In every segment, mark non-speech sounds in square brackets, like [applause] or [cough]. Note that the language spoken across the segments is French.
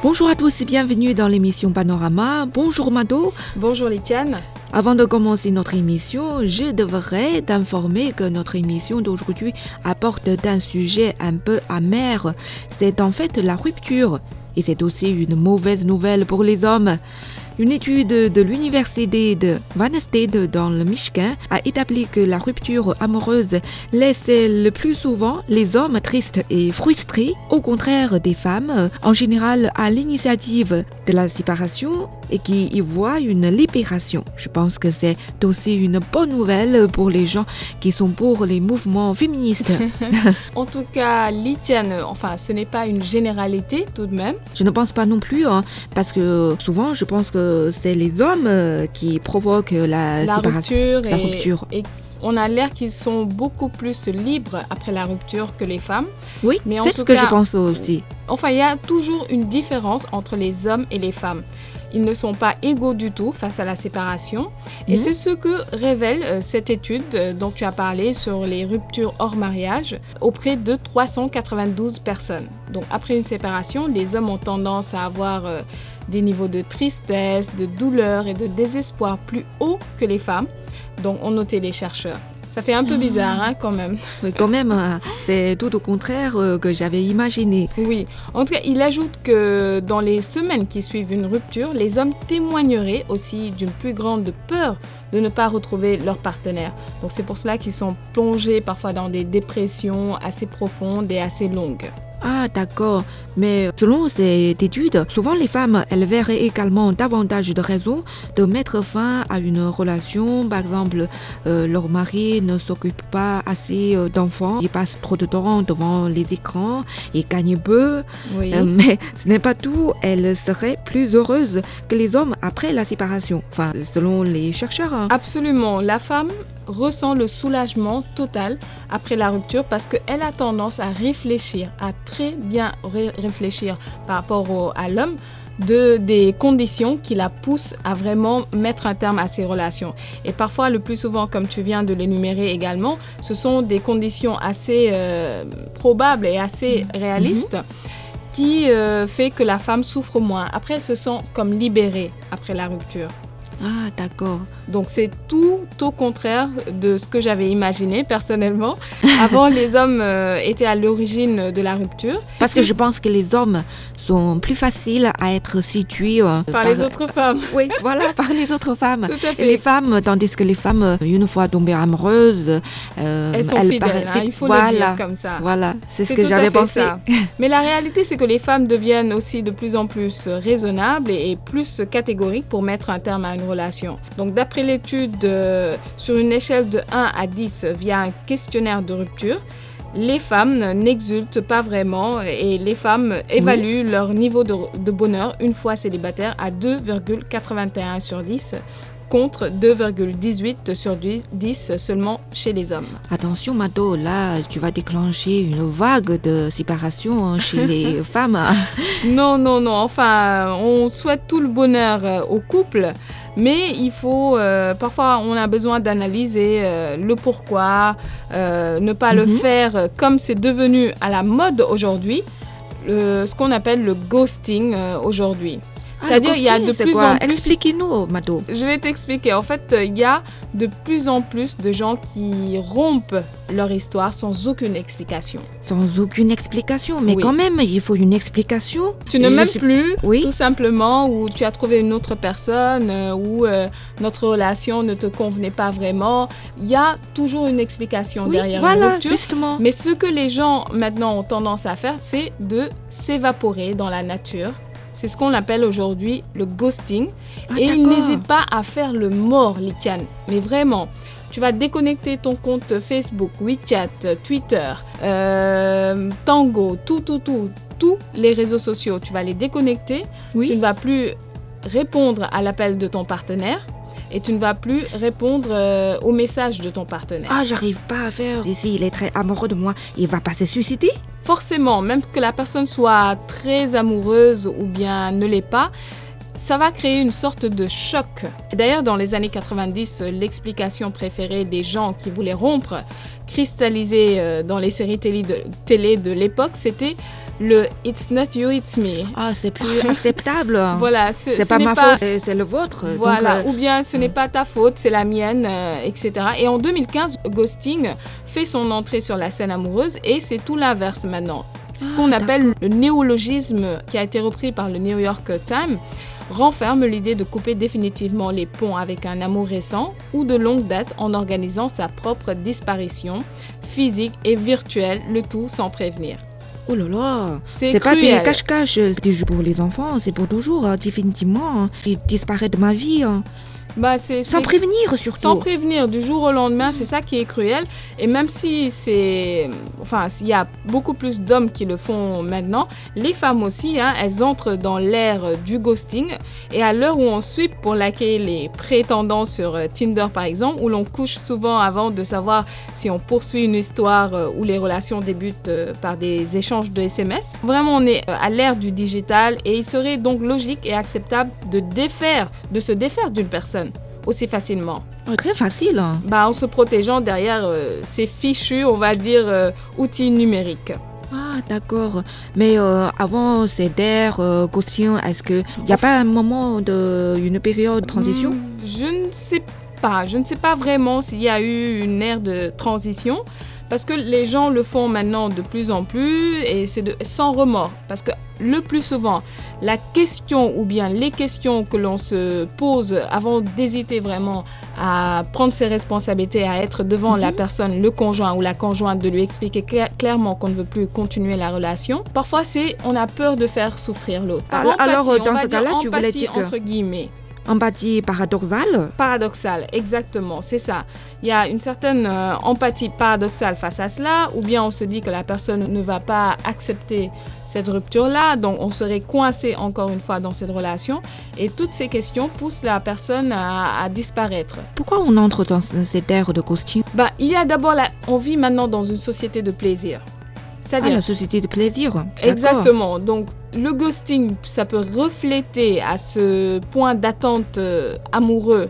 Bonjour à tous et bienvenue dans l'émission Panorama. Bonjour Mado. Bonjour Litiane. Avant de commencer notre émission, je devrais t'informer que notre émission d'aujourd'hui apporte un sujet un peu amer. C'est en fait la rupture. Et c'est aussi une mauvaise nouvelle pour les hommes. Une étude de l'université de Van Stade dans le Michigan a établi que la rupture amoureuse laisse le plus souvent les hommes tristes et frustrés, au contraire des femmes, en général à l'initiative de la séparation et qui y voient une libération. Je pense que c'est aussi une bonne nouvelle pour les gens qui sont pour les mouvements féministes. [laughs] en tout cas, Litiane, enfin, ce n'est pas une généralité tout de même. Je ne pense pas non plus, hein, parce que souvent, je pense que c'est les hommes euh, qui provoquent la, séparation, la rupture. Et, on a l'air qu'ils sont beaucoup plus libres après la rupture que les femmes. Oui, c'est ce que je pense aussi. Enfin, il y a toujours une différence entre les hommes et les femmes. Ils ne sont pas égaux du tout face à la séparation. Et mhm. c'est ce que révèle euh, cette étude euh, dont tu as parlé sur les ruptures hors mariage auprès de 392 personnes. Donc après une séparation, les hommes ont tendance à avoir euh, des niveaux de tristesse, de douleur et de désespoir plus hauts que les femmes, dont ont noté les chercheurs. Ça fait un peu bizarre hein, quand même. Mais quand même, hein, c'est tout au contraire euh, que j'avais imaginé. Oui. En tout cas, il ajoute que dans les semaines qui suivent une rupture, les hommes témoigneraient aussi d'une plus grande peur de ne pas retrouver leur partenaire. Donc c'est pour cela qu'ils sont plongés parfois dans des dépressions assez profondes et assez longues. Ah, d'accord. Mais selon cette étude, souvent les femmes, elles verraient également davantage de raisons de mettre fin à une relation. Par exemple, euh, leur mari ne s'occupe pas assez euh, d'enfants, il passe trop de temps devant les écrans, il gagne peu. Euh, mais ce n'est pas tout. Elles seraient plus heureuses que les hommes après la séparation. Enfin, selon les chercheurs. Hein. Absolument. La femme ressent le soulagement total après la rupture parce qu'elle a tendance à réfléchir, à très bien réfléchir par rapport à l'homme de des conditions qui la poussent à vraiment mettre un terme à ces relations. Et parfois, le plus souvent, comme tu viens de l'énumérer également, ce sont des conditions assez euh, probables et assez mhm. réalistes. qui euh, fait que la femme souffre moins. Après, elle se sent comme libérée après la rupture. Ah, d'accord. Donc c'est tout au contraire de ce que j'avais imaginé personnellement. [laughs] Avant, les hommes euh, étaient à l'origine de la rupture. Parce que je pense que les hommes sont plus faciles à être situés euh, par, les autres femmes. [laughs] Oui, voilà, [laughs] par les autres femmes. Tout à fait. les femmes, tandis que les femmes, une fois tombées amoureuses, euh, elles sont fidèles. Hein, il faut le dire comme ça. Voilà, c'est ce que j'avais pensé. Ça. [laughs] Mais la réalité, c'est que les femmes deviennent aussi de plus en plus raisonnables et, et plus catégoriques pour mettre un terme à une relation. Donc, d'après l'étude euh, sur une échelle de 1 à 10 via un questionnaire de rupture, les femmes n'exultent pas vraiment et les femmes évaluent leur niveau de, bonheur une fois célibataire à 2,81 sur 10 contre 2,18 sur 10 seulement chez les hommes. Attention Mado, là tu vas déclencher une vague de séparation hein, chez les [laughs] femmes. Non, non, non, enfin on souhaite tout le bonheur au couple. Mais il faut, euh, parfois, on a besoin d'analyser euh, le pourquoi, euh, ne pas le mhm. faire comme c'est devenu à la mode aujourd'hui, ce qu'on appelle le ghosting aujourd'hui. C'est-à-dire il y a de plus en plus. Expliquez-nous, Mato. Je vais t'expliquer. En fait, il y a de plus en plus de gens qui rompent leur histoire sans aucune explication. Sans aucune explication, mais quand même, il faut une explication. Tu ne m'aimes plus, oui. tout simplement, ou tu as trouvé une autre personne, euh, ou euh, notre relation ne te convenait pas vraiment. Il y a toujours une explication derrière voilà, rupture. Justement. Mais ce que les gens maintenant ont tendance à faire, c'est de s'évaporer dans la nature c'est ce qu'on appelle aujourd'hui le ghosting. Ah, et il n'hésite pas à faire le mort, Litiane. Mais vraiment, tu vas déconnecter ton compte Facebook, WeChat, Twitter, euh, Tango, tout, tout, tout, tous les réseaux sociaux. Tu vas les déconnecter. Tu ne vas plus répondre à l'appel de ton partenaire et tu ne vas plus répondre euh, aux messages de ton partenaire. Ah, j'arrive pas à faire. Si il est très amoureux de moi, il va pas se suicider? Forcément, même que la personne soit très amoureuse ou bien ne l'est pas, ça va créer une sorte de choc. D'ailleurs, dans les années 90, l'explication préférée des gens qui voulaient rompre, cristallisée euh, dans les séries télé de, télé de l'époque, c'était le It's not you, it's me. Ah, c'est plus acceptable. [laughs] Voilà, ce, c'est ce pas ma pas- faute, c'est le vôtre. Donc, Voilà, euh, ou bien ce n'est pas ta faute, c'est la mienne, euh, etc. Et en 2015, Ghosting fait son entrée sur la scène amoureuse et c'est tout l'inverse maintenant. Ce Ah, qu'on appelle le néologisme qui a été repris par le New York Times renferme l'idée de couper définitivement les ponts avec un amour récent ou de longue date en organisant sa propre disparition physique et virtuelle, le tout sans prévenir. Oh là là, C'est c'est pas des cache-cache, c'est des jeux pour les enfants, c'est pour toujours, hein, définitivement. hein. Il disparaît de ma vie, hein. Bah, c'est- sans prévenir surtout. Sans prévenir du jour au lendemain, c'est ça qui est cruel. Et même si c'est, enfin, s'il y a beaucoup plus d'hommes qui le font maintenant, les femmes aussi, hein, elles entrent dans l'ère du ghosting. Et à l'heure où on sweep pour laquelle les prétendants sur euh, Tinder par exemple, où l'on couche souvent avant de savoir si on poursuit une histoire euh, où les relations débutent euh, par des échanges de SMS. Vraiment, on est à l'ère du digital et il serait donc logique et acceptable de défaire, de se défaire d'une personne aussi facilement. Ah, Très facile. hein. Bah, en se protégeant derrière euh, ces fichus, on va dire, euh, outils numériques. Ah, d'accord. Mais euh, avant CDR, euh, Ghosting, est-ce qu'il n'y a pas un moment, de, une période de transition? Hmm, Je ne sais pas. Je ne sais pas vraiment s'il y a eu une ère de transition. Parce que les gens le font maintenant de plus en plus et c'est sans remords. Parce que le plus souvent, la question ou bien les questions que l'on se pose avant d'hésiter vraiment à prendre ses responsabilités, à être devant la personne, le conjoint ou la conjointe, de lui expliquer clair- clairement qu'on ne veut plus continuer la relation, parfois c'est on a peur de faire souffrir l'autre. Par Alors- dans ce cas-là, tu voulais dire que- entre guillemets. Empathie paradoxale Paradoxal, exactement, c'est ça. Il y a une certaine euh, empathie paradoxale face à cela, ou bien on se dit que la personne ne va pas accepter cette rupture-là, donc on serait coincé encore une fois dans cette relation, et toutes ces questions poussent la personne à, à disparaître. Pourquoi on entre dans ce- cette ère de ghosting Bah, il y a d'abord la... On vit maintenant dans une société de plaisir. Ah, C'est-à-dire la société de plaisir. Exactement. Donc, le ghosting, ça peut refléter à ce point d'attente euh, amoureux,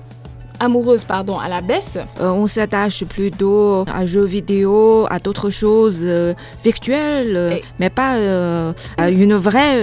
amoureuse pardon, à la baisse. Euh, on s'attache plutôt à jeux vidéo, à d'autres choses euh, virtuelles, euh, Et- mais pas euh, à une vraie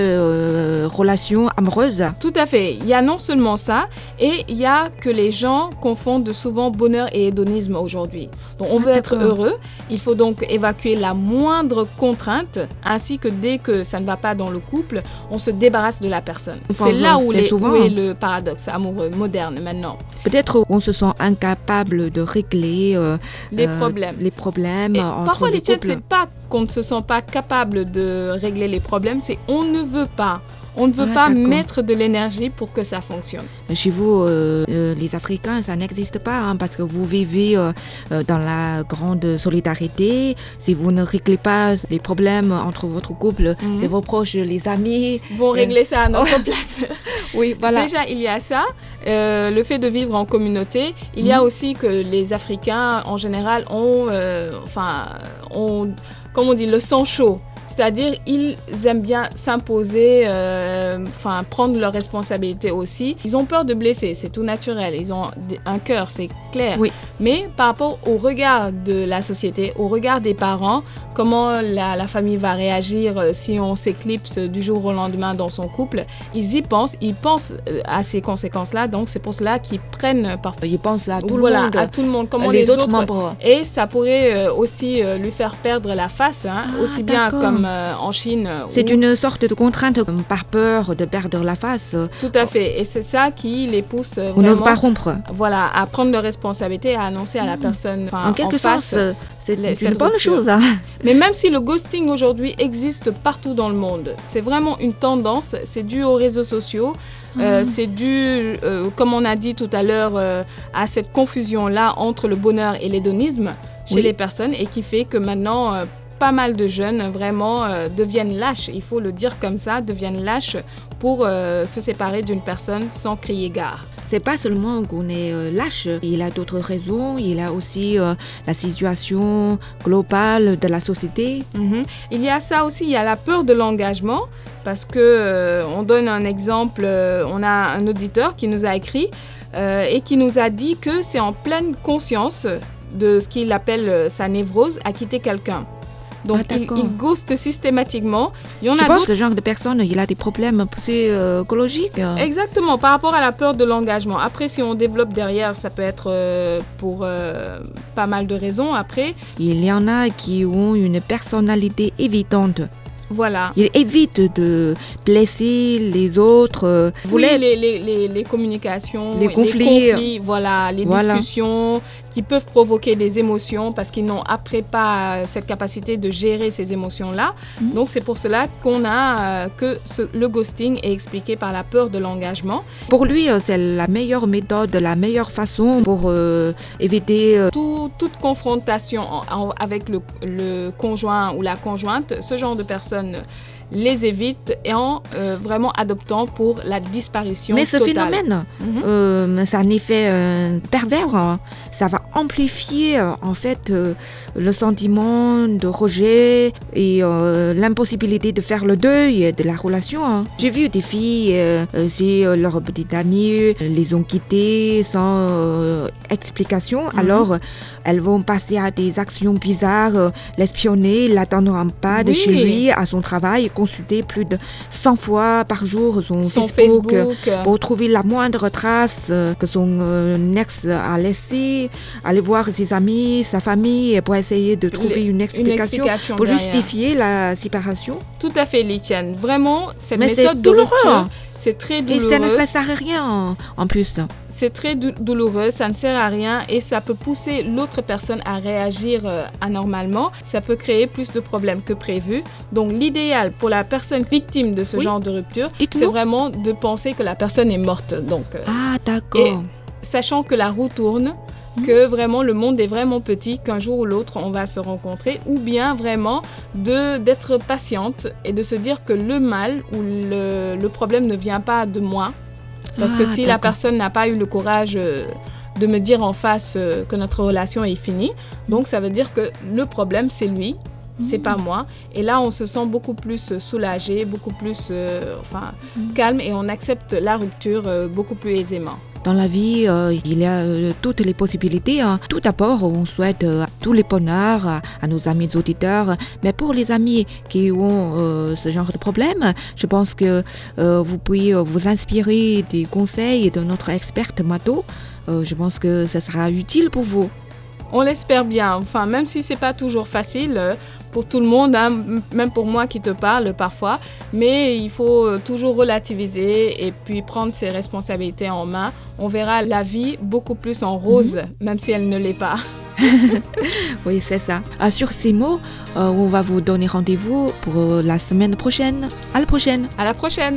relation amoureuse. Tout à fait. Il y a non seulement ça, et il y a que les gens confondent souvent bonheur et hédonisme aujourd'hui. Donc, on Ah, veut être heureux. Il faut donc évacuer la moindre contrainte, ainsi que dès que ça ne va pas dans le couple, on se débarrasse de la personne. C'est là où, les- souvent. où est le paradoxe amoureux moderne maintenant. Peut-être on se sent incapable de régler euh, Les euh, problèmes. les problèmes entre parfois, les les tiens, c'est pas qu'on ne se sent pas capable de régler les problèmes, c'est on ne veut pas. On ne veut Ah, pas mettre de l'énergie pour que ça fonctionne. Chez vous, euh, euh, les Africains, ça n'existe pas hein, parce que vous vivez euh, dans la grande solidarité. Si vous ne réglez pas les problèmes entre votre couple, Mhm. c'est vos proches, les amis. Vont régler ça à notre [laughs] place. Oui, voilà. Déjà, il y a ça, le fait de vivre en communauté. Il y a Mhm. aussi que les Africains, en général, ont, enfin, ont, comme on dit, le sang chaud. C'est-à-dire, ils aiment bien s'imposer, euh, enfin, prendre leurs responsabilités aussi. Ils ont peur de blesser, c'est tout naturel. Ils ont un cœur, c'est clair. Oui. Mais par rapport au regard de la société, au regard des parents, comment la, la famille va réagir euh, si on s'éclipse du jour au lendemain dans son couple, ils y pensent, ils pensent euh, à ces conséquences-là. Donc c'est pour cela qu'ils prennent parfois Ils pensent à tout voilà, le monde. à tout le monde, comment les, les, autres, membres. et ça pourrait aussi lui faire perdre la face, hein, Ah, aussi bien d'accord. Comme euh, en Chine. euh, C'est une sorte de contrainte par peur de perdre la face. Tout à fait. Et c'est ça qui les pousse euh, On n'ose vraiment pas rompre. voilà, à prendre leurs responsabilités à annoncer à la personne enfin, En quelque face. sens, c'est une bonne rupture. chose. hein. [laughs] Mais même si le ghosting aujourd'hui existe partout dans le monde, c'est vraiment une tendance, c'est dû aux réseaux sociaux, euh, c'est dû, euh, comme on a dit tout à l'heure, euh, à cette confusion-là entre le bonheur et l'hédonisme chez Oui. les personnes et qui fait que maintenant, pas mal de jeunes vraiment euh, deviennent lâches, il faut le dire comme ça, deviennent lâches pour euh, se séparer d'une personne sans crier gare. C'est pas seulement qu'on est euh, lâche, il a d'autres raisons, il a aussi euh, la situation globale de la société. Mhm. Il y a ça aussi, il y a la peur de l'engagement, parce que euh, on donne un exemple, euh, on a un auditeur qui nous a écrit et qui nous a dit que c'est en pleine conscience de ce qu'il appelle sa névrose à quitter quelqu'un. Donc Ah, il, il ghost systématiquement. Il y en Je a pense que ce genre de personne, il a des problèmes psychologiques. Exactement, par rapport à la peur de l'engagement. Après, si on développe derrière, ça peut être euh, pour euh, pas mal de raisons. Après, Il y en a qui ont une personnalité évitante. voilà. Ils évitent de blesser les autres. euh, Oui, voulaient- les, les, les, les communications, Les conflits. conflits, voilà, les Voilà. discussions qui peuvent provoquer des émotions parce qu'ils n'ont après pas cette capacité de gérer ces émotions-là. Mhm. Donc c'est pour cela qu'on a euh, que ce- le ghosting est expliqué par la peur de l'engagement. Pour lui, euh, c'est la meilleure méthode, la meilleure façon pour euh, éviter. euh, Tout- toute confrontation en- en- avec le, le conjoint ou la conjointe, ce genre de personnes les évite et en euh, vraiment adoptant pour la disparition Mais ce totale. phénomène, Mhm. euh, c'est un effet euh, pervers. Ça va amplifier euh, en fait euh, le sentiment de rejet et euh, l'impossibilité de faire le deuil de la relation. hein. J'ai vu des filles, si euh, leurs petites amies les ont quittées sans explication, Mhm. alors elles vont passer à des actions bizarres, l'espionner, l'attendre en pas de Oui. chez lui, à son travail, consulter plus de 100 fois par jour son, Son Facebook, Facebook. pour trouver la moindre trace que son ex a laissée, aller voir ses amis, sa famille, pour essayer de trouver une une explication, pour derrière. justifier la séparation. Tout à fait, Litiane. Vraiment, cette Mais c'est méthode de douloureux. rupture, c'est très Et ça ne douloureux. sert à rien en, plus. C'est très dou- douloureux, ça ne sert à rien et ça peut pousser l'autre personne à réagir euh, anormalement. Ça peut créer plus de problèmes que prévu. Donc l'idéal pour la personne victime de ce Oui. genre de rupture, c'est vraiment de penser que la personne est morte. Donc euh, Ah, d'accord. sachant que la roue tourne. Que vraiment le monde est vraiment petit, qu'un jour ou l'autre on va se rencontrer, ou bien vraiment de d'être patiente et de se dire que le mal ou le, le problème ne vient pas de moi, parce que Ah, si la personne n'a pas eu le courage euh, de me dire en face euh, que notre relation est finie, donc ça veut dire que le problème c'est lui. C'est pas moi. Et là, on se sent beaucoup plus euh, soulagé, beaucoup plus euh, enfin, calme et on accepte la rupture euh, beaucoup plus aisément. Dans la vie, euh, il y a toutes les possibilités. hein. Tout d'abord, on souhaite euh, tous les bonheurs à, à nos amis auditeurs. Mais pour les amis qui ont ce genre de problème, je pense que vous pouvez vous inspirer des conseils de notre experte Mato. Je pense que ça sera utile pour vous. On l'espère bien. Enfin, même si c'est pas toujours facile pour tout le monde, hein, même pour moi qui te parle parfois, mais il faut euh, toujours relativiser et puis prendre ses responsabilités en main. On verra la vie beaucoup plus en rose, même si elle ne l'est pas. [laughs] Oui, c'est ça. Ah, sur ces mots, euh, on va vous donner rendez-vous pour euh, la semaine prochaine. À la prochaine. À la prochaine.